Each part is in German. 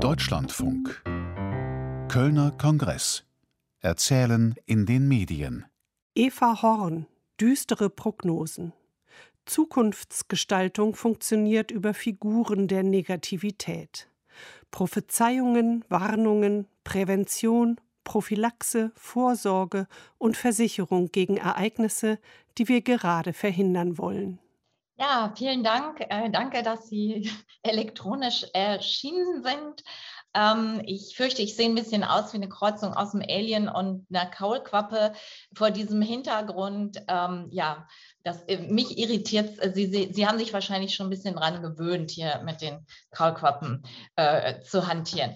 Deutschlandfunk Kölner Kongress Erzählen in den Medien Eva Horn Düstere Prognosen Zukunftsgestaltung funktioniert über Figuren der Negativität. Prophezeiungen, Warnungen, Prävention, Prophylaxe, Vorsorge und Versicherung gegen Ereignisse, die wir gerade verhindern wollen. Ja, vielen Dank. Äh, danke, dass Sie elektronisch erschienen sind. Ähm, ich fürchte, ich sehe ein bisschen aus wie eine Kreuzung aus dem Alien und einer Kaulquappe. Vor diesem Hintergrund, ähm, ja, das, äh, mich irritiert Sie, Sie, Sie, haben sich wahrscheinlich schon ein bisschen dran gewöhnt, hier mit den Kaulquappen äh, zu hantieren.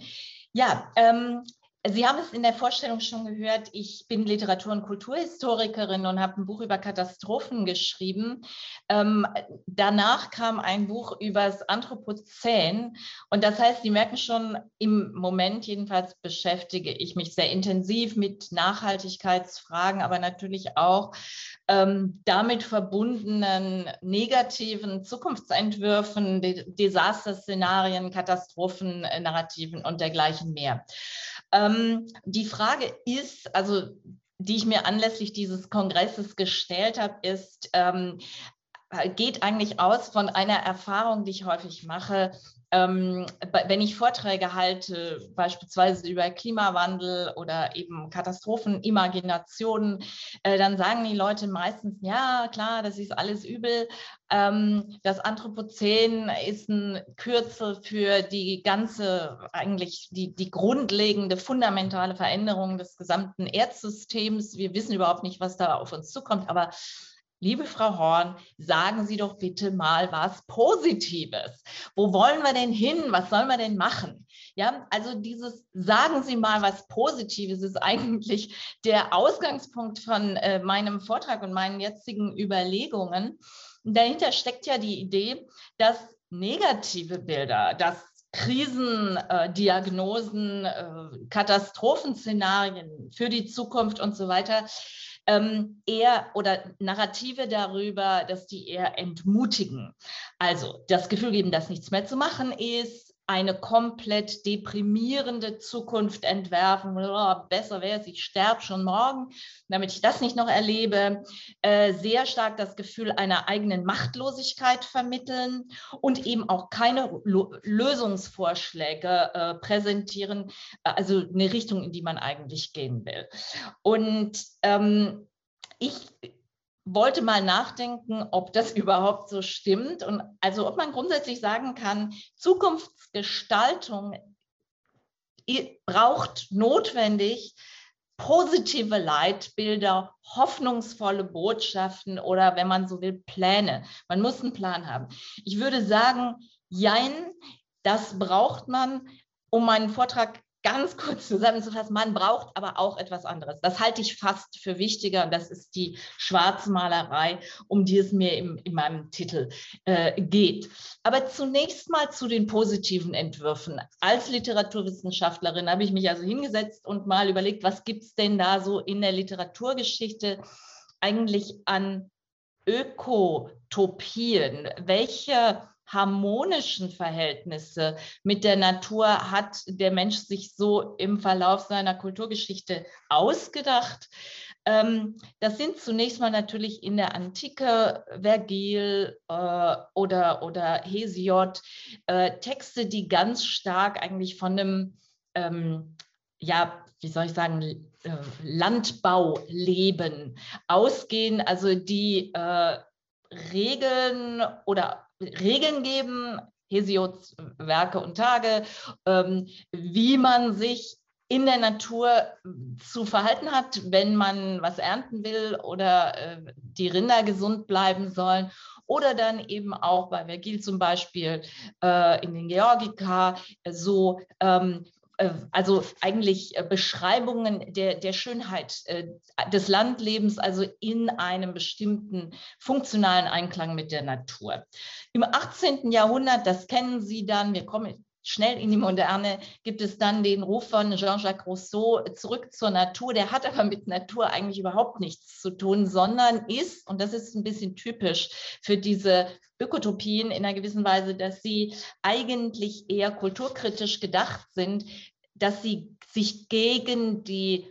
Ja, ähm, Sie haben es in der Vorstellung schon gehört, ich bin Literatur- und Kulturhistorikerin und habe ein Buch über Katastrophen geschrieben. Ähm, danach kam ein Buch über das Anthropozän. Und das heißt, Sie merken schon, im Moment jedenfalls beschäftige ich mich sehr intensiv mit Nachhaltigkeitsfragen, aber natürlich auch ähm, damit verbundenen negativen Zukunftsentwürfen, Desasterszenarien, Katastrophennarrativen und dergleichen mehr. Ähm, die Frage ist, also die ich mir anlässlich dieses Kongresses gestellt habe, ist, ähm, geht eigentlich aus von einer Erfahrung, die ich häufig mache, ähm, wenn ich Vorträge halte, beispielsweise über Klimawandel oder eben Katastrophen, Imaginationen, äh, dann sagen die Leute meistens, ja, klar, das ist alles übel. Ähm, das Anthropozän ist ein Kürzel für die ganze, eigentlich die, die grundlegende, fundamentale Veränderung des gesamten Erdsystems. Wir wissen überhaupt nicht, was da auf uns zukommt, aber Liebe Frau Horn, sagen Sie doch bitte mal was Positives. Wo wollen wir denn hin? Was sollen wir denn machen? Ja, also dieses Sagen Sie mal was Positives ist eigentlich der Ausgangspunkt von äh, meinem Vortrag und meinen jetzigen Überlegungen. Dahinter steckt ja die Idee, dass negative Bilder, dass Krisendiagnosen, äh, äh, Katastrophenszenarien für die Zukunft und so weiter ähm, eher oder Narrative darüber, dass die eher entmutigen. Also das Gefühl geben, dass nichts mehr zu machen ist, eine komplett deprimierende Zukunft entwerfen. Oh, besser wäre es, ich sterbe schon morgen, damit ich das nicht noch erlebe. Äh, sehr stark das Gefühl einer eigenen Machtlosigkeit vermitteln und eben auch keine Lo Lösungsvorschläge äh, präsentieren, also eine Richtung, in die man eigentlich gehen will. Und ähm, ich wollte mal nachdenken, ob das überhaupt so stimmt und also ob man grundsätzlich sagen kann, Zukunftsgestaltung braucht notwendig positive Leitbilder, hoffnungsvolle Botschaften oder wenn man so will, Pläne. Man muss einen Plan haben. Ich würde sagen, jein, das braucht man, um meinen Vortrag ganz kurz zusammenzufassen, man braucht aber auch etwas anderes. Das halte ich fast für wichtiger und das ist die Schwarzmalerei, um die es mir im, in meinem Titel äh, geht. Aber zunächst mal zu den positiven Entwürfen. Als Literaturwissenschaftlerin habe ich mich also hingesetzt und mal überlegt, was gibt es denn da so in der Literaturgeschichte eigentlich an Ökotopien? Welche harmonischen Verhältnisse mit der Natur hat der Mensch sich so im Verlauf seiner Kulturgeschichte ausgedacht. Ähm, das sind zunächst mal natürlich in der Antike Vergil äh, oder, oder Hesiod äh, Texte, die ganz stark eigentlich von einem, ähm, ja, wie soll ich sagen, äh, Landbauleben ausgehen, also die äh, Regeln oder Regeln geben, Hesiods Werke und Tage, ähm, wie man sich in der Natur zu verhalten hat, wenn man was ernten will oder äh, die Rinder gesund bleiben sollen. Oder dann eben auch bei Vergil zum Beispiel äh, in den Georgika so ähm, äh, also eigentlich äh, Beschreibungen der, der Schönheit äh, des Landlebens, also in einem bestimmten funktionalen Einklang mit der Natur. Im 18. Jahrhundert, das kennen Sie dann, wir kommen schnell in die Moderne gibt es dann den Ruf von Jean-Jacques Rousseau zurück zur Natur. Der hat aber mit Natur eigentlich überhaupt nichts zu tun, sondern ist, und das ist ein bisschen typisch für diese Ökotopien in einer gewissen Weise, dass sie eigentlich eher kulturkritisch gedacht sind, dass sie sich gegen die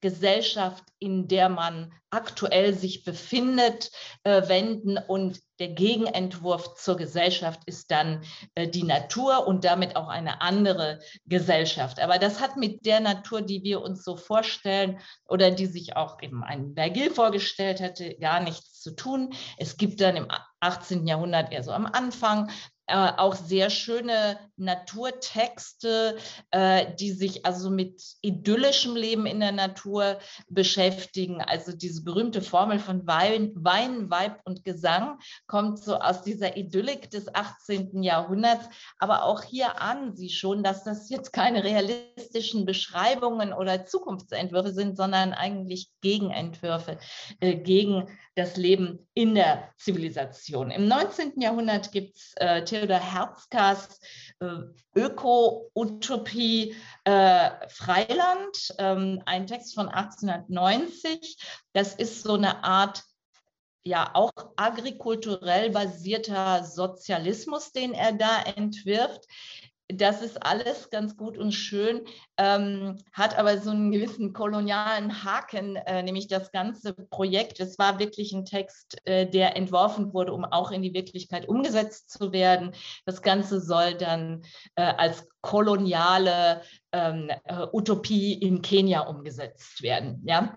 Gesellschaft, in der man aktuell sich befindet, äh, wenden. Und der Gegenentwurf zur Gesellschaft ist dann äh, die Natur und damit auch eine andere Gesellschaft. Aber das hat mit der Natur, die wir uns so vorstellen oder die sich auch eben ein Vergil vorgestellt hätte, gar nichts zu tun. Es gibt dann im 18. Jahrhundert eher so am Anfang äh, auch sehr schöne Naturtexte, äh, die sich also mit idyllischem Leben in der Natur beschäftigen. Also diese berühmte Formel von Wein, Wein, Weib und Gesang kommt so aus dieser Idyllik des 18. Jahrhunderts. Aber auch hier ahnen Sie schon, dass das jetzt keine realistischen Beschreibungen oder Zukunftsentwürfe sind, sondern eigentlich Gegenentwürfe äh, gegen das Leben in der Zivilisation. Im 19. Jahrhundert gibt es äh, Theodor Herzkas äh, Öko-Utopie äh, Freiland, ähm, ein Text von 1890. Das ist so eine Art ja auch agrikulturell basierter Sozialismus, den er da entwirft das ist alles ganz gut und schön, ähm, hat aber so einen gewissen kolonialen Haken, äh, nämlich das ganze Projekt. Es war wirklich ein Text, äh, der entworfen wurde, um auch in die Wirklichkeit umgesetzt zu werden. Das Ganze soll dann äh, als koloniale ähm, äh, Utopie in Kenia umgesetzt werden. Ja?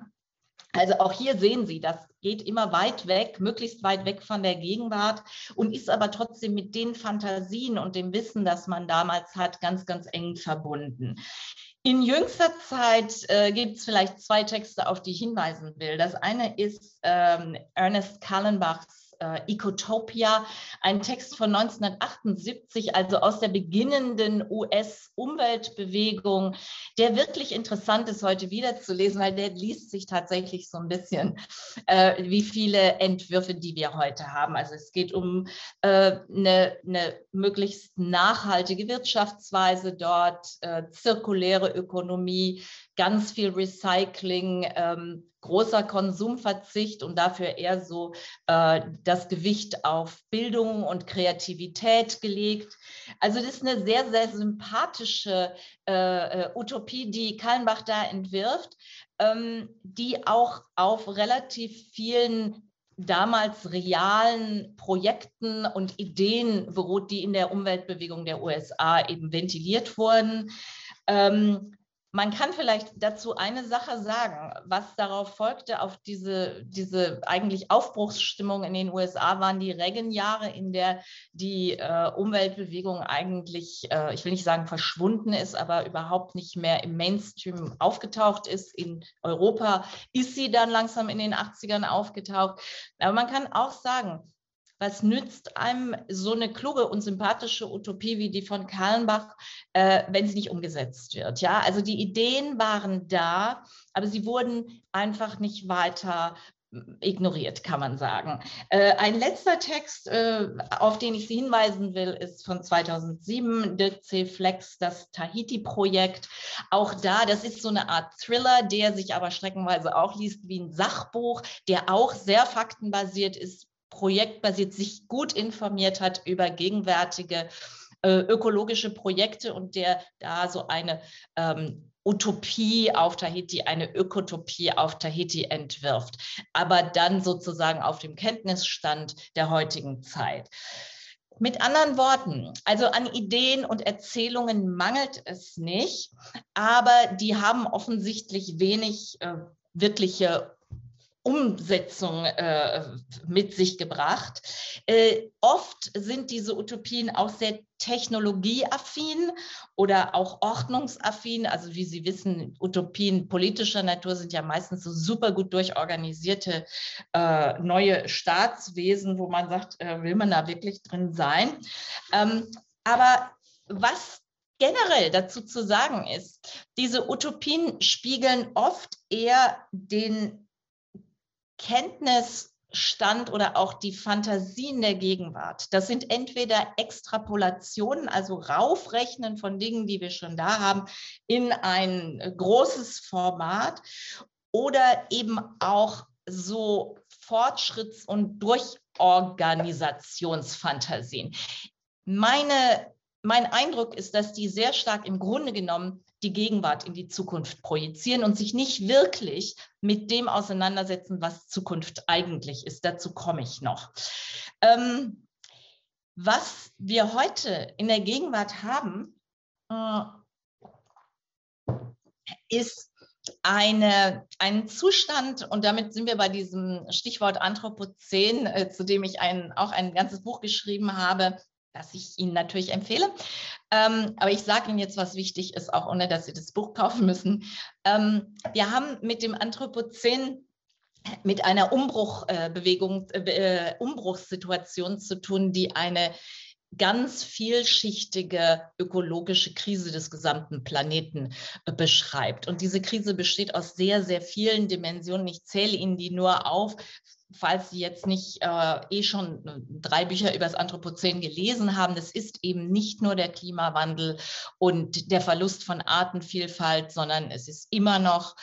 Also auch hier sehen Sie, das geht immer weit weg, möglichst weit weg von der Gegenwart und ist aber trotzdem mit den Fantasien und dem Wissen, das man damals hat, ganz, ganz eng verbunden. In jüngster Zeit äh, gibt es vielleicht zwei Texte, auf die ich hinweisen will. Das eine ist ähm, Ernest Kallenbachs äh, Ecotopia, ein Text von 1978, also aus der beginnenden US-Umweltbewegung, der wirklich interessant ist, heute wiederzulesen, weil der liest sich tatsächlich so ein bisschen äh, wie viele Entwürfe, die wir heute haben. Also es geht um äh, eine, eine möglichst nachhaltige Wirtschaftsweise dort, äh, zirkuläre Ökonomie, ganz viel Recycling, ähm, großer Konsumverzicht und dafür eher so äh, das Gewicht auf Bildung und Kreativität gelegt. Also das ist eine sehr, sehr sympathische äh, äh Utopie, die Kallenbach da entwirft, ähm, die auch auf relativ vielen damals realen Projekten und Ideen beruht, die in der Umweltbewegung der USA eben ventiliert wurden. Ähm, man kann vielleicht dazu eine Sache sagen, was darauf folgte, auf diese, diese eigentlich Aufbruchsstimmung in den USA waren die Reagan-Jahre, in der die äh, Umweltbewegung eigentlich, äh, ich will nicht sagen verschwunden ist, aber überhaupt nicht mehr im Mainstream aufgetaucht ist. In Europa ist sie dann langsam in den 80ern aufgetaucht. Aber man kann auch sagen, was nützt einem so eine kluge und sympathische Utopie wie die von Kallenbach, äh, wenn sie nicht umgesetzt wird? Ja, also die Ideen waren da, aber sie wurden einfach nicht weiter hm, ignoriert, kann man sagen. Äh, ein letzter Text, äh, auf den ich Sie hinweisen will, ist von 2007, Dirk C. Flex, das Tahiti-Projekt. Auch da, das ist so eine Art Thriller, der sich aber streckenweise auch liest wie ein Sachbuch, der auch sehr faktenbasiert ist, projektbasiert sich gut informiert hat über gegenwärtige äh, ökologische Projekte und der da so eine ähm, Utopie auf Tahiti, eine Ökotopie auf Tahiti entwirft, aber dann sozusagen auf dem Kenntnisstand der heutigen Zeit. Mit anderen Worten, also an Ideen und Erzählungen mangelt es nicht, aber die haben offensichtlich wenig äh, wirkliche Umsetzung äh, mit sich gebracht. Äh, oft sind diese Utopien auch sehr technologieaffin oder auch ordnungsaffin. Also wie Sie wissen, Utopien politischer Natur sind ja meistens so super gut durchorganisierte äh, neue Staatswesen, wo man sagt, äh, will man da wirklich drin sein? Ähm, aber was generell dazu zu sagen ist, diese Utopien spiegeln oft eher den Kenntnis Stand oder auch die Fantasien der Gegenwart. Das sind entweder Extrapolationen, also Raufrechnen von Dingen, die wir schon da haben, in ein großes Format oder eben auch so Fortschritts- und Durchorganisationsfantasien. Meine, mein Eindruck ist, dass die sehr stark im Grunde genommen die Gegenwart in die Zukunft projizieren und sich nicht wirklich mit dem auseinandersetzen, was Zukunft eigentlich ist. Dazu komme ich noch. Ähm, was wir heute in der Gegenwart haben, äh, ist eine, einen Zustand, und damit sind wir bei diesem Stichwort Anthropozän, äh, zu dem ich ein, auch ein ganzes Buch geschrieben habe, das ich Ihnen natürlich empfehle. Ähm, aber ich sage Ihnen jetzt, was wichtig ist, auch ohne dass Sie das Buch kaufen müssen. Ähm, wir haben mit dem Anthropozän mit einer Umbruchbewegung, äh, äh, Umbruchssituation zu tun, die eine ganz vielschichtige ökologische Krise des gesamten Planeten äh, beschreibt. Und diese Krise besteht aus sehr, sehr vielen Dimensionen. Ich zähle Ihnen die nur auf, falls Sie jetzt nicht äh, eh schon äh, drei Bücher über das Anthropozän gelesen haben, das ist eben nicht nur der Klimawandel und der Verlust von Artenvielfalt, sondern es ist immer noch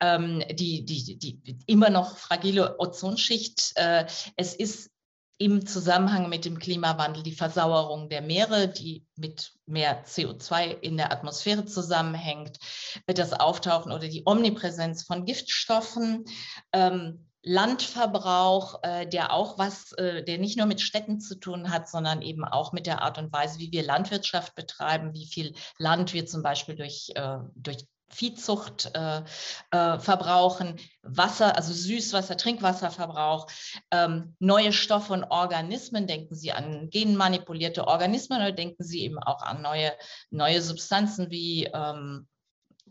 ähm, die, die, die, immer noch fragile Ozonschicht. Äh, es ist im Zusammenhang mit dem Klimawandel die Versauerung der Meere, die mit mehr CO2 in der Atmosphäre zusammenhängt, das Auftauchen oder die Omnipräsenz von Giftstoffen. Ähm, Landverbrauch, äh, der auch was, äh, der nicht nur mit Städten zu tun hat, sondern eben auch mit der Art und Weise, wie wir Landwirtschaft betreiben, wie viel Land wir zum Beispiel durch, äh, durch Viehzucht äh, äh, verbrauchen, Wasser, also Süßwasser, Trinkwasserverbrauch, ähm, neue Stoffe und Organismen. Denken Sie an genmanipulierte Organismen oder denken Sie eben auch an neue, neue Substanzen wie ähm,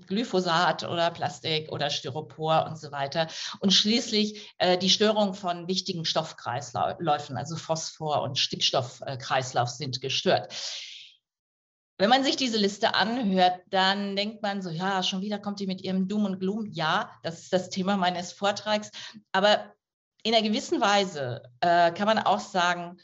Glyphosat oder Plastik oder Styropor und so weiter. Und schließlich äh, die Störung von wichtigen Stoffkreisläufen, also Phosphor- und Stickstoffkreislauf sind gestört. Wenn man sich diese Liste anhört, dann denkt man so, ja, schon wieder kommt die mit ihrem Doom und Gloom. Ja, das ist das Thema meines Vortrags. Aber in einer gewissen Weise äh, kann man auch sagen,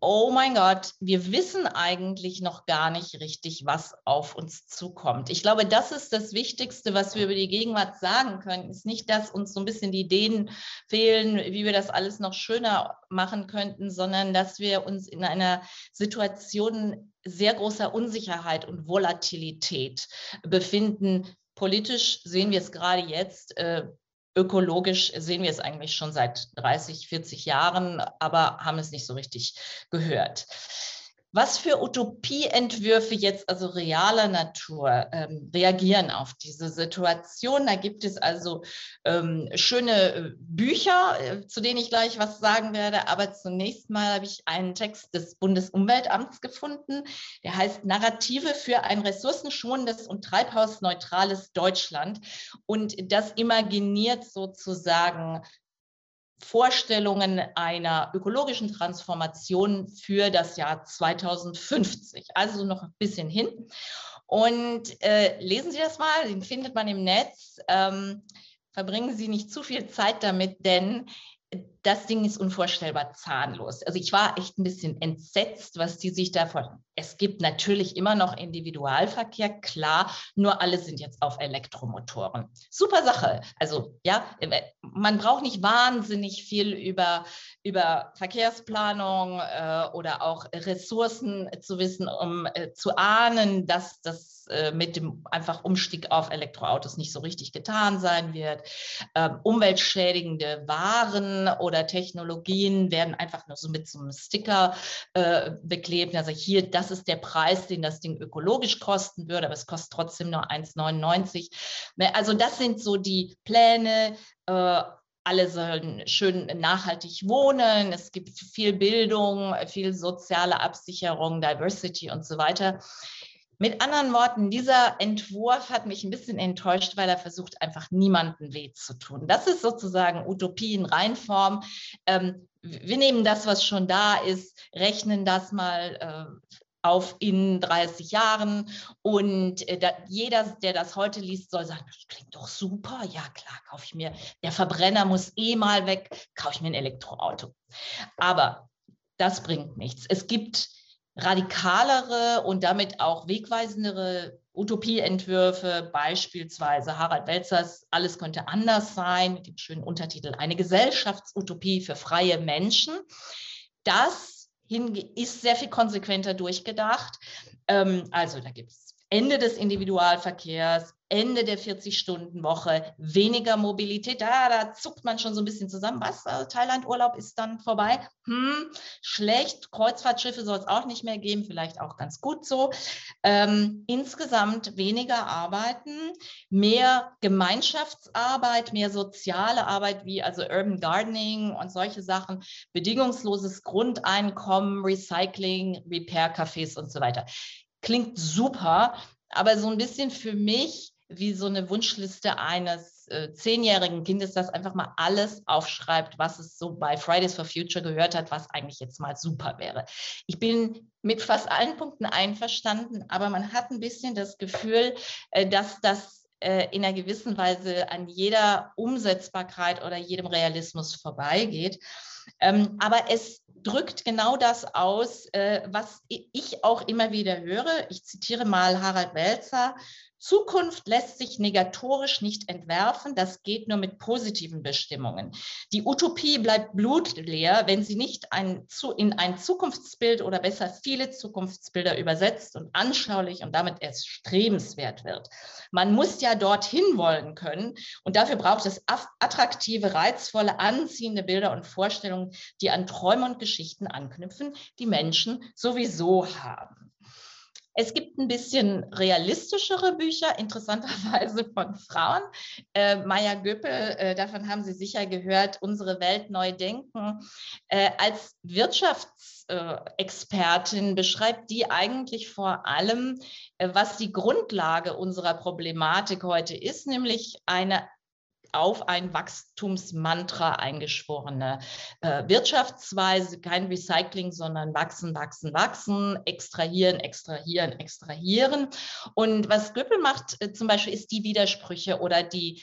oh mein Gott, wir wissen eigentlich noch gar nicht richtig, was auf uns zukommt. Ich glaube, das ist das Wichtigste, was wir über die Gegenwart sagen können. Ist nicht, dass uns so ein bisschen die Ideen fehlen, wie wir das alles noch schöner machen könnten, sondern dass wir uns in einer Situation sehr großer Unsicherheit und Volatilität befinden. Politisch sehen wir es gerade jetzt. Äh, ökologisch sehen wir es eigentlich schon seit 30, 40 Jahren, aber haben es nicht so richtig gehört. Was für Utopieentwürfe jetzt also realer Natur ähm, reagieren auf diese Situation? Da gibt es also ähm, schöne äh, Bücher, äh, zu denen ich gleich was sagen werde. Aber zunächst mal habe ich einen Text des Bundesumweltamts gefunden, der heißt Narrative für ein ressourcenschonendes und treibhausneutrales Deutschland. Und das imaginiert sozusagen Vorstellungen einer ökologischen Transformation für das Jahr 2050, also noch ein bisschen hin. Und äh, lesen Sie das mal, den findet man im Netz. Ähm, verbringen Sie nicht zu viel Zeit damit, denn das Ding ist unvorstellbar zahnlos. Also ich war echt ein bisschen entsetzt, was die sich davon. Es gibt natürlich immer noch Individualverkehr, klar, nur alle sind jetzt auf Elektromotoren. Super Sache. Also ja, man braucht nicht wahnsinnig viel über, über Verkehrsplanung äh, oder auch Ressourcen zu wissen, um äh, zu ahnen, dass das äh, mit dem einfach Umstieg auf Elektroautos nicht so richtig getan sein wird. Ähm, umweltschädigende Waren oder oder Technologien werden einfach nur so mit so einem Sticker äh, beklebt. Also hier, das ist der Preis, den das Ding ökologisch kosten würde, aber es kostet trotzdem nur 1,99. Ne, also das sind so die Pläne. Äh, alle sollen schön nachhaltig wohnen. Es gibt viel Bildung, viel soziale Absicherung, Diversity und so weiter. Mit anderen Worten, dieser Entwurf hat mich ein bisschen enttäuscht, weil er versucht, einfach niemanden weh zu tun. Das ist sozusagen Utopie in Reinform. Ähm, wir nehmen das, was schon da ist, rechnen das mal, äh, auf in 30 Jahren. Und äh, da, jeder, der das heute liest, soll sagen, das klingt doch super. Ja, klar, kaufe ich mir. Der Verbrenner muss eh mal weg, kaufe ich mir ein Elektroauto. Aber das bringt nichts. Es gibt radikalere und damit auch wegweisendere Utopieentwürfe, beispielsweise Harald Welzers Alles könnte anders sein, mit dem schönen Untertitel Eine Gesellschaftsutopie für freie Menschen. Das ist sehr viel konsequenter durchgedacht. Ähm, also da gibt es Ende des Individualverkehrs, Ende der 40-Stunden-Woche, weniger Mobilität. Da, da zuckt man schon so ein bisschen zusammen. Was? Also Thailand-Urlaub ist dann vorbei? Hm, schlecht. Kreuzfahrtschiffe soll es auch nicht mehr geben. Vielleicht auch ganz gut so. Ähm, insgesamt weniger arbeiten, mehr Gemeinschaftsarbeit, mehr soziale Arbeit, wie also Urban Gardening und solche Sachen, bedingungsloses Grundeinkommen, Recycling, Repair-Cafés und so weiter. Klingt super, aber so ein bisschen für mich wie so eine Wunschliste eines äh, zehnjährigen Kindes, das einfach mal alles aufschreibt, was es so bei Fridays for Future gehört hat, was eigentlich jetzt mal super wäre. Ich bin mit fast allen Punkten einverstanden, aber man hat ein bisschen das Gefühl, äh, dass das äh, in einer gewissen Weise an jeder Umsetzbarkeit oder jedem Realismus vorbeigeht. Ähm, aber es drückt genau das aus, äh, was ich auch immer wieder höre. Ich zitiere mal Harald Welzer. Zukunft lässt sich negatorisch nicht entwerfen, das geht nur mit positiven Bestimmungen. Die Utopie bleibt blutleer, wenn sie nicht ein, in ein Zukunftsbild oder besser viele Zukunftsbilder übersetzt und anschaulich und damit erst strebenswert wird. Man muss ja dorthin wollen können und dafür braucht es attraktive, reizvolle, anziehende Bilder und Vorstellungen, die an Träume und Geschichten anknüpfen, die Menschen sowieso haben. Es gibt ein bisschen realistischere Bücher, interessanterweise von Frauen. Äh, Maya Göppel, äh, davon haben Sie sicher gehört, Unsere Welt neu denken. Äh, als Wirtschaftsexpertin beschreibt die eigentlich vor allem, äh, was die Grundlage unserer Problematik heute ist, nämlich eine auf ein Wachstumsmantra eingeschworene äh, Wirtschaftsweise, kein Recycling, sondern wachsen, wachsen, wachsen, extrahieren, extrahieren, extrahieren. Und was Göppel macht äh, zum Beispiel, ist die Widersprüche oder die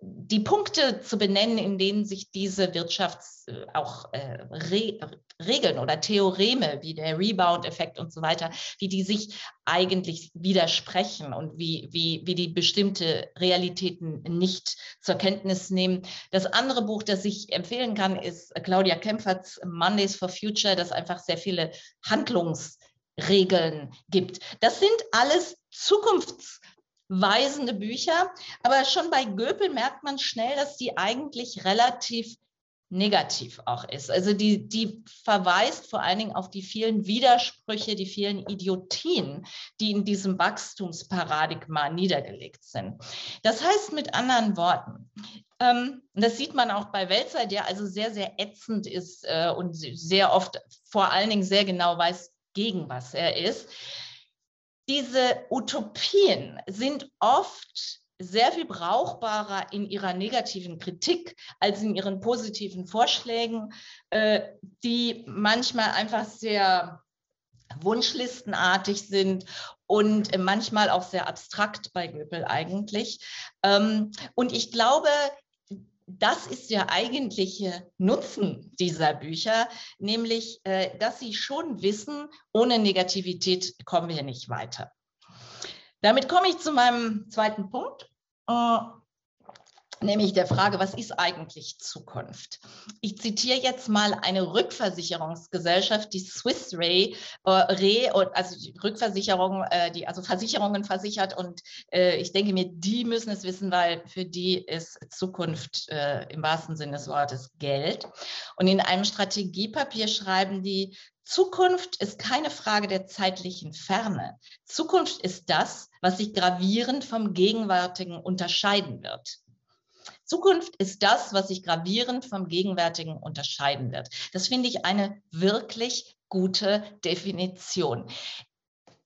die Punkte zu benennen, in denen sich diese Wirtschafts äh, auch äh, Re Regeln oder Theoreme wie der Rebound-Effekt und so weiter, wie die sich eigentlich widersprechen und wie, wie, wie die bestimmte Realitäten nicht zur Kenntnis nehmen. Das andere Buch, das ich empfehlen kann, ist Claudia Kempferts Mondays for Future, das einfach sehr viele Handlungsregeln gibt. Das sind alles Zukunfts- weisende Bücher. Aber schon bei Göpel merkt man schnell, dass die eigentlich relativ negativ auch ist. Also die, die verweist vor allen Dingen auf die vielen Widersprüche, die vielen Idiotien, die in diesem Wachstumsparadigma niedergelegt sind. Das heißt mit anderen Worten, ähm, das sieht man auch bei Welzer, der also sehr, sehr ätzend ist äh, und sehr oft vor allen Dingen sehr genau weiß, gegen was er ist diese Utopien sind oft sehr viel brauchbarer in ihrer negativen Kritik als in ihren positiven Vorschlägen, äh, die manchmal einfach sehr wunschlistenartig sind und manchmal auch sehr abstrakt bei Göbel eigentlich. Ähm, und ich glaube, das ist der eigentliche Nutzen dieser Bücher, nämlich, äh, dass sie schon wissen, ohne Negativität kommen wir nicht weiter. Damit komme ich zu meinem zweiten Punkt. Nämlich der Frage, was ist eigentlich Zukunft? Ich zitiere jetzt mal eine Rückversicherungsgesellschaft, die Swiss Re, äh, also die Rückversicherung, äh, die also Versicherungen versichert und äh, ich denke mir, die müssen es wissen, weil für die ist Zukunft im wahrsten Sinne des Wortes Geld. Und in einem Strategiepapier schreiben die, Zukunft ist keine Frage der zeitlichen Ferne. Zukunft ist das, was sich gravierend vom Gegenwärtigen unterscheiden wird. Zukunft ist das, was sich gravierend vom Gegenwärtigen unterscheiden wird. Das finde ich eine wirklich gute Definition.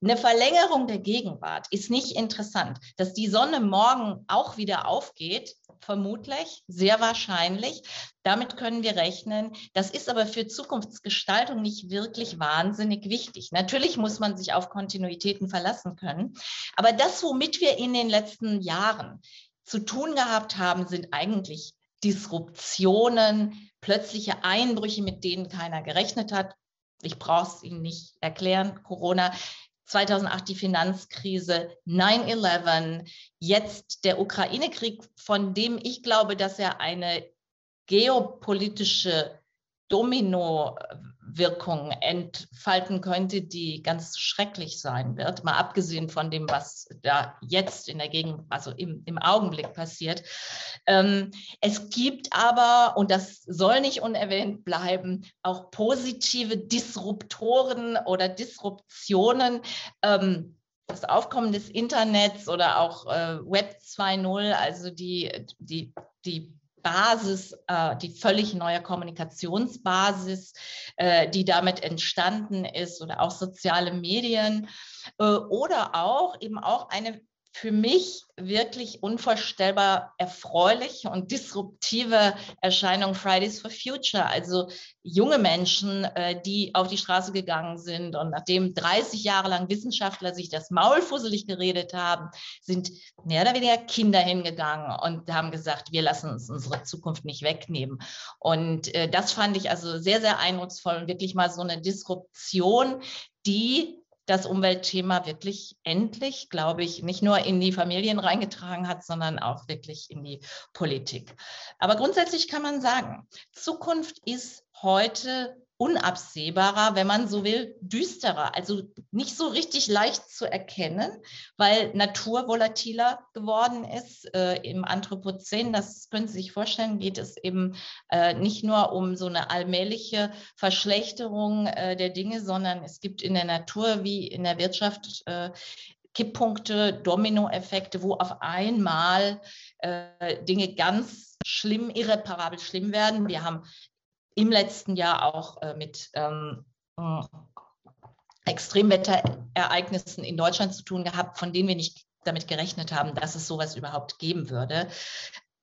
Eine Verlängerung der Gegenwart ist nicht interessant. Dass die Sonne morgen auch wieder aufgeht, vermutlich, sehr wahrscheinlich. Damit können wir rechnen. Das ist aber für Zukunftsgestaltung nicht wirklich wahnsinnig wichtig. Natürlich muss man sich auf Kontinuitäten verlassen können. Aber das, womit wir in den letzten Jahren zu tun gehabt haben, sind eigentlich Disruptionen, plötzliche Einbrüche, mit denen keiner gerechnet hat. Ich brauche es Ihnen nicht erklären. Corona 2008 die Finanzkrise, 9-11, jetzt der Ukraine-Krieg, von dem ich glaube, dass er eine geopolitische Domino-Wirkung entfalten könnte, die ganz schrecklich sein wird, mal abgesehen von dem, was da jetzt in der Gegend, also im, im Augenblick passiert. Ähm, es gibt aber, und das soll nicht unerwähnt bleiben, auch positive Disruptoren oder Disruptionen. Ähm, das Aufkommen des Internets oder auch äh, Web 2.0, also die, die, die Basis, äh, die völlig neue Kommunikationsbasis, äh, die damit entstanden ist oder auch soziale Medien äh, oder auch eben auch eine für mich wirklich unvorstellbar erfreuliche und disruptive Erscheinung Fridays for Future. Also junge Menschen, äh, die auf die Straße gegangen sind und nachdem 30 Jahre lang Wissenschaftler sich das Maul fusselig geredet haben, sind mehr oder weniger Kinder hingegangen und haben gesagt, wir lassen uns unsere Zukunft nicht wegnehmen. Und äh, das fand ich also sehr, sehr eindrucksvoll und wirklich mal so eine Disruption, die das Umweltthema wirklich endlich, glaube ich, nicht nur in die Familien reingetragen hat, sondern auch wirklich in die Politik. Aber grundsätzlich kann man sagen, Zukunft ist heute unabsehbarer, wenn man so will, düsterer, also nicht so richtig leicht zu erkennen, weil Natur volatiler geworden ist. Äh, Im Anthropozän, das können Sie sich vorstellen, geht es eben äh, nicht nur um so eine allmähliche Verschlechterung äh, der Dinge, sondern es gibt in der Natur wie in der Wirtschaft äh, Kipppunkte, Dominoeffekte, wo auf einmal äh, Dinge ganz schlimm, irreparabel schlimm werden. Wir haben im letzten Jahr auch äh, mit ähm, äh, Extremwetterereignissen in Deutschland zu tun gehabt, von denen wir nicht damit gerechnet haben, dass es sowas überhaupt geben würde.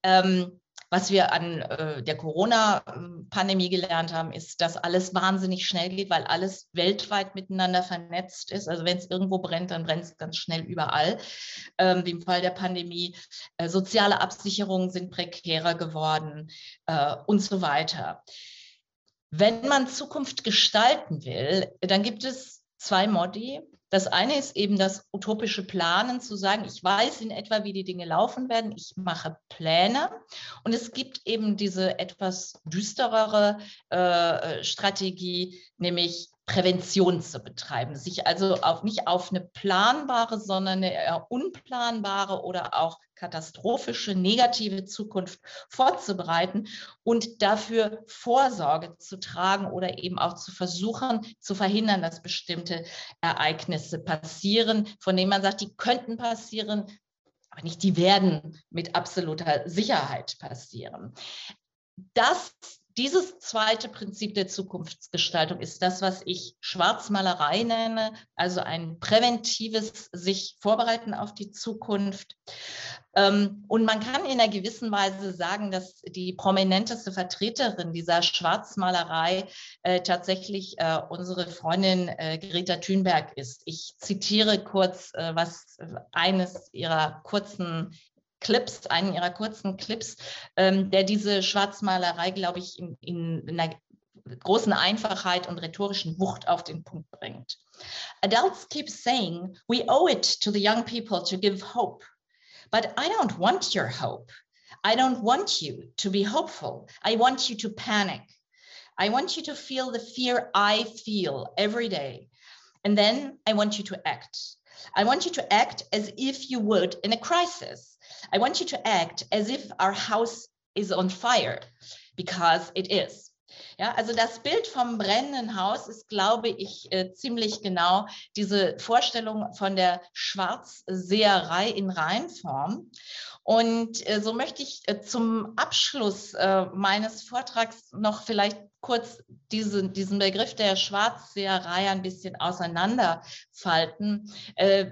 Ähm, was wir an äh, der Corona-Pandemie gelernt haben, ist, dass alles wahnsinnig schnell geht, weil alles weltweit miteinander vernetzt ist. Also wenn es irgendwo brennt, dann brennt es ganz schnell überall, ähm, wie im Fall der Pandemie. Äh, soziale Absicherungen sind prekärer geworden äh, und so weiter. Wenn man Zukunft gestalten will, dann gibt es zwei Modi. Das eine ist eben das utopische Planen, zu sagen, ich weiß in etwa, wie die Dinge laufen werden, ich mache Pläne. Und es gibt eben diese etwas düsterere äh, Strategie, nämlich Prävention zu betreiben, sich also auf, nicht auf eine planbare, sondern eine eher unplanbare oder auch katastrophische, negative Zukunft vorzubereiten und dafür Vorsorge zu tragen oder eben auch zu versuchen zu verhindern, dass bestimmte Ereignisse passieren, von denen man sagt, die könnten passieren, aber nicht die werden mit absoluter Sicherheit passieren. Das dieses zweite Prinzip der Zukunftsgestaltung ist das, was ich Schwarzmalerei nenne, also ein präventives sich vorbereiten auf die Zukunft. Ähm, und man kann in einer gewissen Weise sagen, dass die prominenteste Vertreterin dieser Schwarzmalerei äh, tatsächlich äh, unsere Freundin äh, Greta Thunberg ist. Ich zitiere kurz, was eines ihrer kurzen Clips, einen ihrer kurzen Clips, ähm, der diese Schwarzmalerei, glaube ich, in, in, in einer großen Einfachheit und rhetorischen Wucht auf den Punkt bringt. Adults keep saying, we owe it to the young people to give hope. But I don't want your hope. I don't want you to be hopeful. I want you to panic. I want you to feel the fear I feel every day. And then I want you to act. I want you to act as if you would in a crisis. I want you to act as if our house is on fire, because it is. Ja, also das Bild vom brennenden Haus ist, glaube ich, äh, ziemlich genau diese Vorstellung von der Schwarzseherei in Reinform. Und äh, so möchte ich äh, zum Abschluss äh, meines Vortrags noch vielleicht kurz diese, diesen Begriff der Schwarzseherei ein bisschen auseinanderfalten, äh,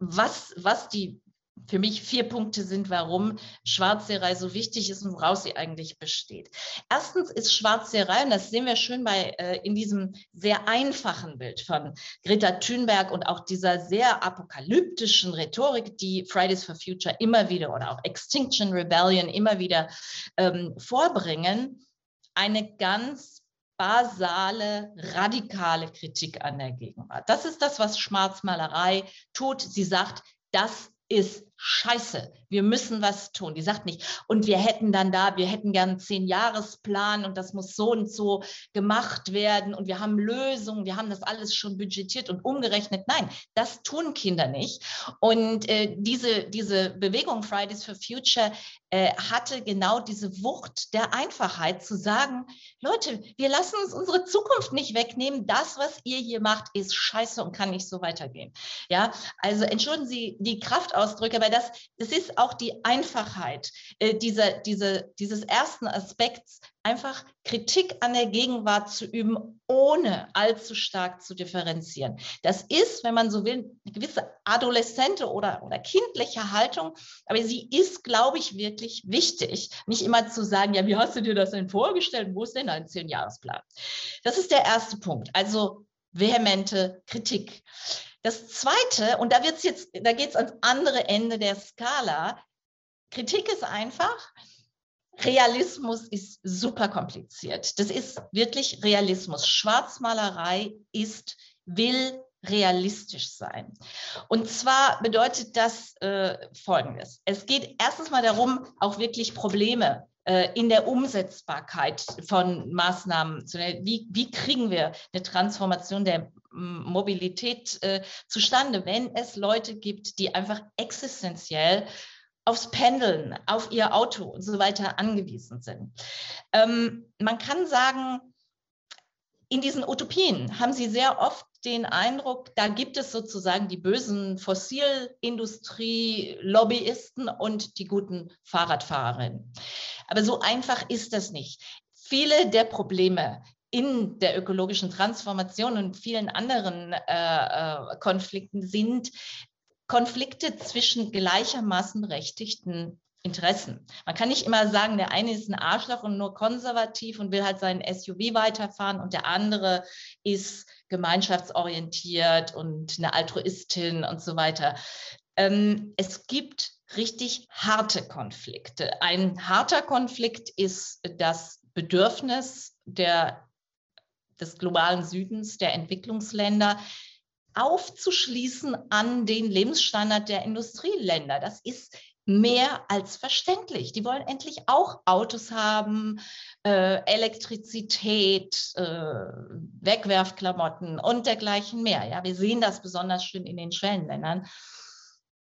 was, was die für mich vier Punkte sind, warum Schwarzseherei so wichtig ist und woraus sie eigentlich besteht. Erstens ist Schwarzseherei, und das sehen wir schön bei, äh, in diesem sehr einfachen Bild von Greta Thunberg und auch dieser sehr apokalyptischen Rhetorik, die Fridays for Future immer wieder oder auch Extinction Rebellion immer wieder ähm, vorbringen, eine ganz basale, radikale Kritik an der Gegenwart. Das ist das, was Schwarzmalerei tut. Sie sagt, das ist scheiße, wir müssen was tun. Die sagt nicht, und wir hätten dann da, wir hätten gern einen Zehn-Jahres-Plan und das muss so und so gemacht werden und wir haben Lösungen, wir haben das alles schon budgetiert und umgerechnet. Nein, das tun Kinder nicht. Und äh, diese, diese Bewegung Fridays for Future äh, hatte genau diese Wucht der Einfachheit zu sagen, Leute, wir lassen uns unsere Zukunft nicht wegnehmen. Das, was ihr hier macht, ist scheiße und kann nicht so weitergehen. Ja, also entschuldigen Sie die Kraftausdrücke, aber das, das ist auch die Einfachheit äh, dieser, diese, dieses ersten Aspekts, einfach Kritik an der Gegenwart zu üben, ohne allzu stark zu differenzieren. Das ist, wenn man so will, eine gewisse adoleszente oder, oder kindliche Haltung, aber sie ist, glaube ich, wirklich wichtig. Nicht immer zu sagen, ja, wie hast du dir das denn vorgestellt? Wo ist denn dein Zehnjahresplan? Das ist der erste Punkt. Also vehemente Kritik. Das zweite, und da wird's jetzt, da geht es ans andere Ende der Skala. Kritik ist einfach. Realismus ist super kompliziert. Das ist wirklich Realismus. Schwarzmalerei ist, will realistisch sein. Und zwar bedeutet das äh, Folgendes. Es geht erstens mal darum, auch wirklich Probleme äh, in der Umsetzbarkeit von Maßnahmen zu nennen. Wie, wie kriegen wir eine Transformation der Mobilität äh, zustande, wenn es Leute gibt, die einfach existenziell aufs Pendeln, auf ihr Auto und so weiter angewiesen sind. Ähm, man kann sagen, in diesen Utopien haben sie sehr oft den Eindruck, da gibt es sozusagen die bösen Fossilindustrie-Lobbyisten und die guten Fahrradfahrerinnen. Aber so einfach ist das nicht. Viele der Probleme, in der ökologischen Transformation und vielen anderen äh, äh, Konflikten sind Konflikte zwischen gleichermaßen berechtigten Interessen. Man kann nicht immer sagen, der eine ist ein Arschloch und nur konservativ und will halt seinen SUV weiterfahren und der andere ist gemeinschaftsorientiert und eine Altruistin und so weiter. Ähm, es gibt richtig harte Konflikte. Ein harter Konflikt ist das Bedürfnis der des globalen Südens, der Entwicklungsländer, aufzuschließen an den Lebensstandard der Industrieländer. Das ist mehr als verständlich. Die wollen endlich auch Autos haben, äh, Elektrizität, äh, Wegwerfklamotten und dergleichen mehr. Ja, wir sehen das besonders schön in den Schwellenländern.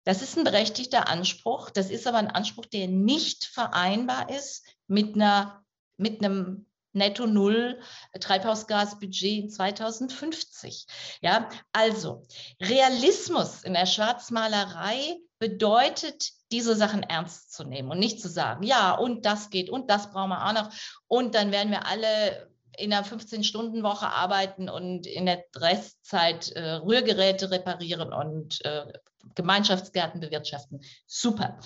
Das ist ein berechtigter Anspruch. Das ist aber ein Anspruch, der nicht vereinbar ist mit einer mit einem netto null Treibhausgasbudget 2050. Ja, also Realismus in der Schwarzmalerei bedeutet, diese Sachen ernst zu nehmen und nicht zu sagen, ja, und das geht und das brauchen wir auch noch und dann werden wir alle in einer 15-Stunden-Woche arbeiten und in der Restzeit äh, Rührgeräte reparieren und äh, Gemeinschaftsgärten bewirtschaften. Super.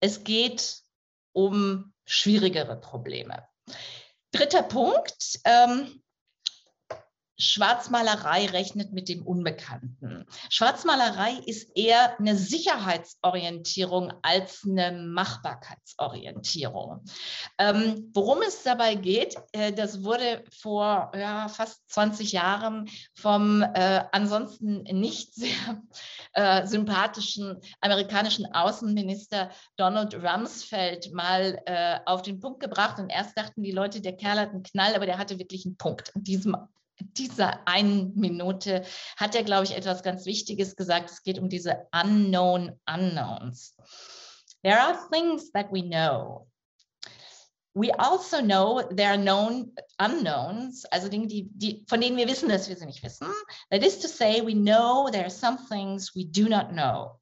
Es geht um schwierigere Probleme. Dritter Punkt. Ähm, Schwarzmalerei rechnet mit dem Unbekannten. Schwarzmalerei ist eher eine Sicherheitsorientierung als eine Machbarkeitsorientierung. Ähm, worum es dabei geht, äh, das wurde vor ja, fast 20 Jahren vom äh, ansonsten nicht sehr äh, sympathischen amerikanischen Außenminister Donald Rumsfeld mal äh, auf den Punkt gebracht. Und erst dachten die Leute, der Kerl hat einen Knall, aber der hatte wirklich einen Punkt in diesem dieser einen Minute hat er, glaube ich, etwas ganz Wichtiges gesagt. Es geht um diese unknown unknowns. There are things that we know. We also know there are known unknowns, also Dinge, die, die, von denen wir wissen, dass wir sie nicht wissen. That is to say, we know there are some things we do not know.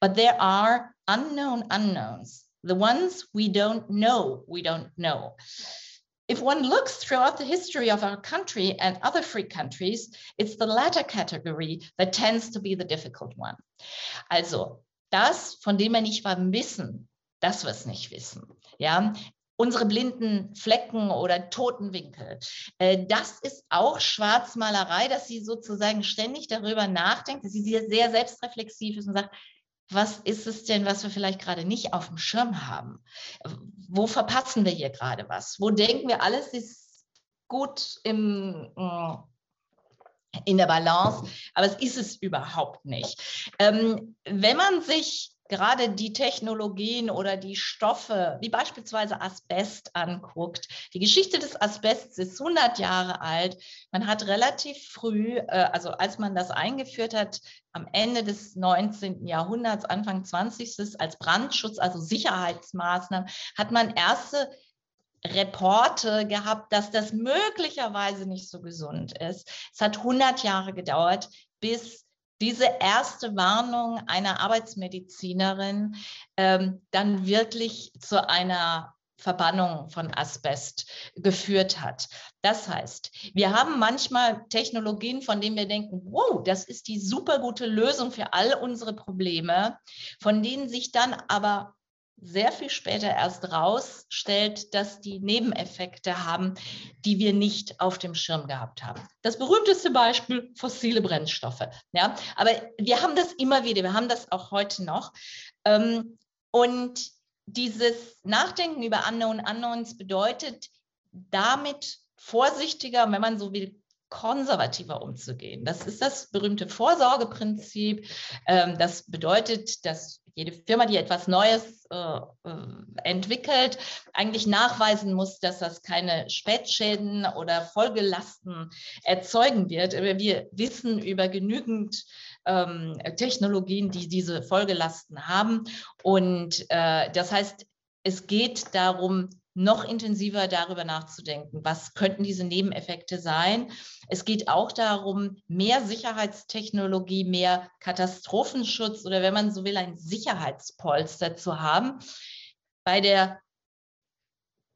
But there are unknown unknowns, the ones we don't know we don't know. If one looks throughout the history of our country and other free countries, it's the latter category that tends to be the difficult one. Also, das, von dem wir nicht wissen, dass wir es nicht wissen. Ja, unsere blinden Flecken oder Totenwinkel. Äh, das ist auch Schwarzmalerei, dass sie sozusagen ständig darüber nachdenkt, dass sie sehr selbstreflexiv ist und sagt, was ist es denn, was wir vielleicht gerade nicht auf dem Schirm haben? Wo verpassen wir hier gerade was? Wo denken wir, alles ist gut im, mm, in der Balance, aber es ist es überhaupt nicht. Ähm, wenn man sich gerade die Technologien oder die Stoffe, wie beispielsweise Asbest anguckt. Die Geschichte des Asbests ist 100 Jahre alt. Man hat relativ früh, äh, also als man das eingeführt hat, am Ende des 19. Jahrhunderts, Anfang 20. als Brandschutz, also Sicherheitsmaßnahmen, hat man erste Reporte gehabt, dass das möglicherweise nicht so gesund ist. Es hat 100 Jahre gedauert, bis diese erste Warnung einer Arbeitsmedizinerin ähm, dann wirklich zu einer Verbannung von Asbest geführt hat. Das heißt, wir haben manchmal Technologien, von denen wir denken, wow, das ist die super gute Lösung für all unsere Probleme, von denen sich dann aber sehr viel später erst rausstellt, dass die Nebeneffekte haben, die wir nicht auf dem Schirm gehabt haben. Das berühmteste Beispiel fossile Brennstoffe. Ja, aber wir haben das immer wieder, wir haben das auch heute noch. Ähm, und dieses Nachdenken über Unknown Unknowns bedeutet damit vorsichtiger, wenn man so will, konservativer umzugehen. Das ist das berühmte Vorsorgeprinzip. Ähm, das bedeutet, dass jede Firma, die etwas Neues äh, äh, entwickelt, eigentlich nachweisen muss, dass das keine Spätschäden oder Folgelasten erzeugen wird. Wir wissen über genügend ähm, Technologien, die diese Folgelasten haben. Und äh, das heißt, es geht darum, noch intensiver darüber nachzudenken, was könnten diese Nebeneffekte sein. Es geht auch darum, mehr Sicherheitstechnologie, mehr Katastrophenschutz oder wenn man so will, ein Sicherheitspolster zu haben. Bei der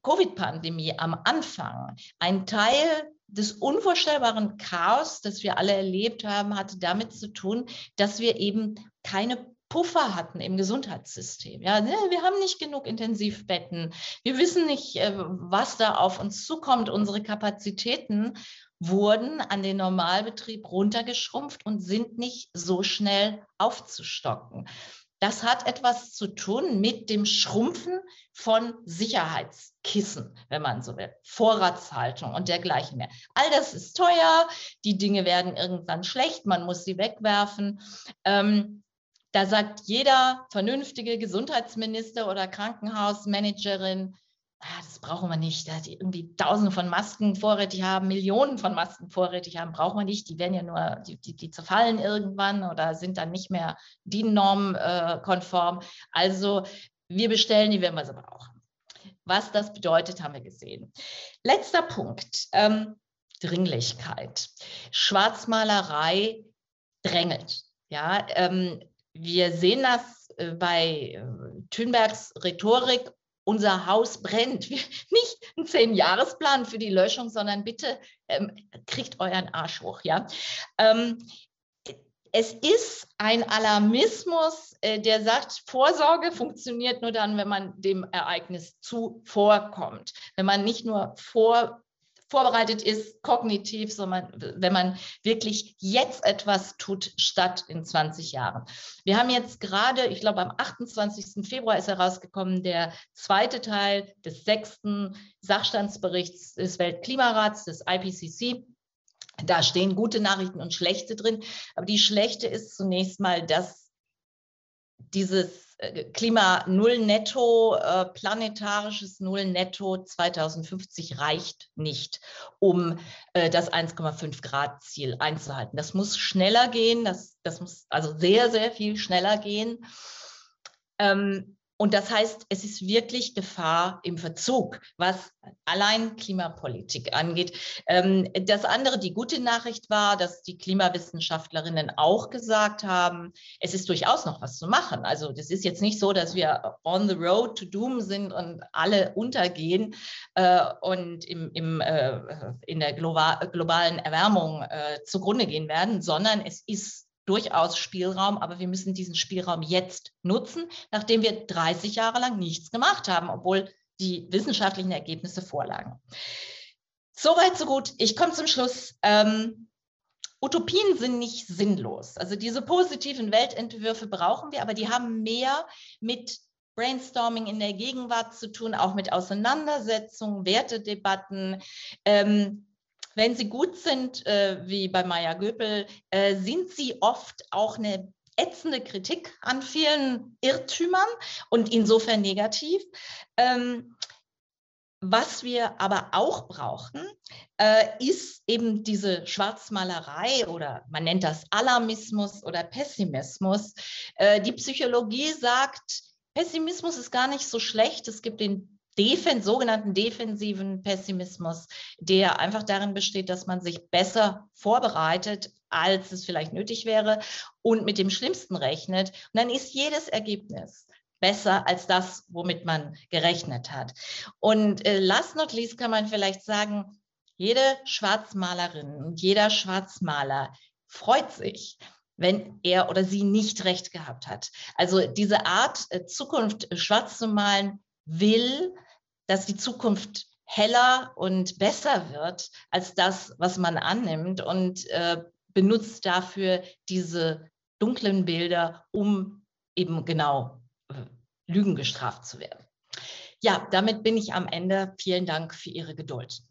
Covid-Pandemie am Anfang, ein Teil des unvorstellbaren Chaos, das wir alle erlebt haben, hatte damit zu tun, dass wir eben keine Puffer hatten im Gesundheitssystem. Ja, ne, wir haben nicht genug Intensivbetten. Wir wissen nicht, äh, was da auf uns zukommt. Unsere Kapazitäten wurden an den Normalbetrieb runtergeschrumpft und sind nicht so schnell aufzustocken. Das hat etwas zu tun mit dem Schrumpfen von Sicherheitskissen, wenn man so will, Vorratshaltung und dergleichen mehr. All das ist teuer, die Dinge werden irgendwann schlecht, man muss sie wegwerfen. Ähm, da sagt jeder vernünftige Gesundheitsminister oder Krankenhausmanagerin, ah, das brauchen wir nicht, da die irgendwie Tausende von Masken vorrätig haben, Millionen von Masken vorrätig haben, brauchen wir nicht. Die werden ja nur, die, die, die zerfallen irgendwann oder sind dann nicht mehr DIN-Norm-konform. Also wir bestellen die, wenn wir sie brauchen. Was das bedeutet, haben wir gesehen. Letzter Punkt, ähm, Dringlichkeit. Schwarzmalerei drängelt. Ja, ähm, wir sehen das äh, bei äh, Thünbergs Rhetorik. Unser Haus brennt. nicht ein Zehn-Jahresplan für die Löschung, sondern bitte ähm, kriegt euren Arsch hoch. Ja? Ähm, es ist ein Alarmismus, äh, der sagt, Vorsorge funktioniert nur dann, wenn man dem Ereignis zuvorkommt. Wenn man nicht nur vor vorbereitet ist, kognitiv, wenn man wirklich jetzt etwas tut, statt in 20 Jahren. Wir haben jetzt gerade, ich glaube, am 28. Februar ist herausgekommen, der zweite Teil des sechsten Sachstandsberichts des Weltklimarats, des IPCC. Da stehen gute Nachrichten und schlechte drin. Aber die schlechte ist zunächst mal, dass dieses Klima Null Netto, äh, planetarisches Null Netto 2050 reicht nicht, um äh, das 1,5 Grad Ziel einzuhalten. Das muss schneller gehen, das, das muss also sehr, sehr viel schneller gehen. Ähm, und das heißt, es ist wirklich Gefahr im Verzug, was allein Klimapolitik angeht. Ähm, das andere, die gute Nachricht war, dass die Klimawissenschaftlerinnen auch gesagt haben, es ist durchaus noch was zu machen. Also das ist jetzt nicht so, dass wir on the road to doom sind und alle untergehen äh, und im, im, äh, in der globalen Erwärmung äh, zugrunde gehen werden, sondern es ist durchaus Spielraum, aber wir müssen diesen Spielraum jetzt nutzen, nachdem wir 30 Jahre lang nichts gemacht haben, obwohl die wissenschaftlichen Ergebnisse vorlagen. Soweit, so gut. Ich komme zum Schluss. Ähm, Utopien sind nicht sinnlos. Also diese positiven Weltentwürfe brauchen wir, aber die haben mehr mit Brainstorming in der Gegenwart zu tun, auch mit Auseinandersetzungen, Wertedebatten. Ähm, wenn sie gut sind, äh, wie bei Maya Göpel, äh, sind sie oft auch eine ätzende Kritik an vielen Irrtümern und insofern negativ. Ähm, was wir aber auch brauchen, äh, ist eben diese Schwarzmalerei oder man nennt das Alarmismus oder Pessimismus. Äh, die Psychologie sagt, Pessimismus ist gar nicht so schlecht. Es gibt den Defen sogenannten defensiven Pessimismus, der einfach darin besteht, dass man sich besser vorbereitet, als es vielleicht nötig wäre und mit dem Schlimmsten rechnet. Und dann ist jedes Ergebnis besser als das, womit man gerechnet hat. Und äh, last not least kann man vielleicht sagen, jede Schwarzmalerin und jeder Schwarzmaler freut sich, wenn er oder sie nicht recht gehabt hat. Also diese Art, äh, Zukunft äh, schwarz zu malen, will, dass die Zukunft heller und besser wird als das, was man annimmt und äh, benutzt dafür diese dunklen Bilder, um eben genau Lügen gestraft zu werden. Ja, damit bin ich am Ende. Vielen Dank für Ihre Geduld.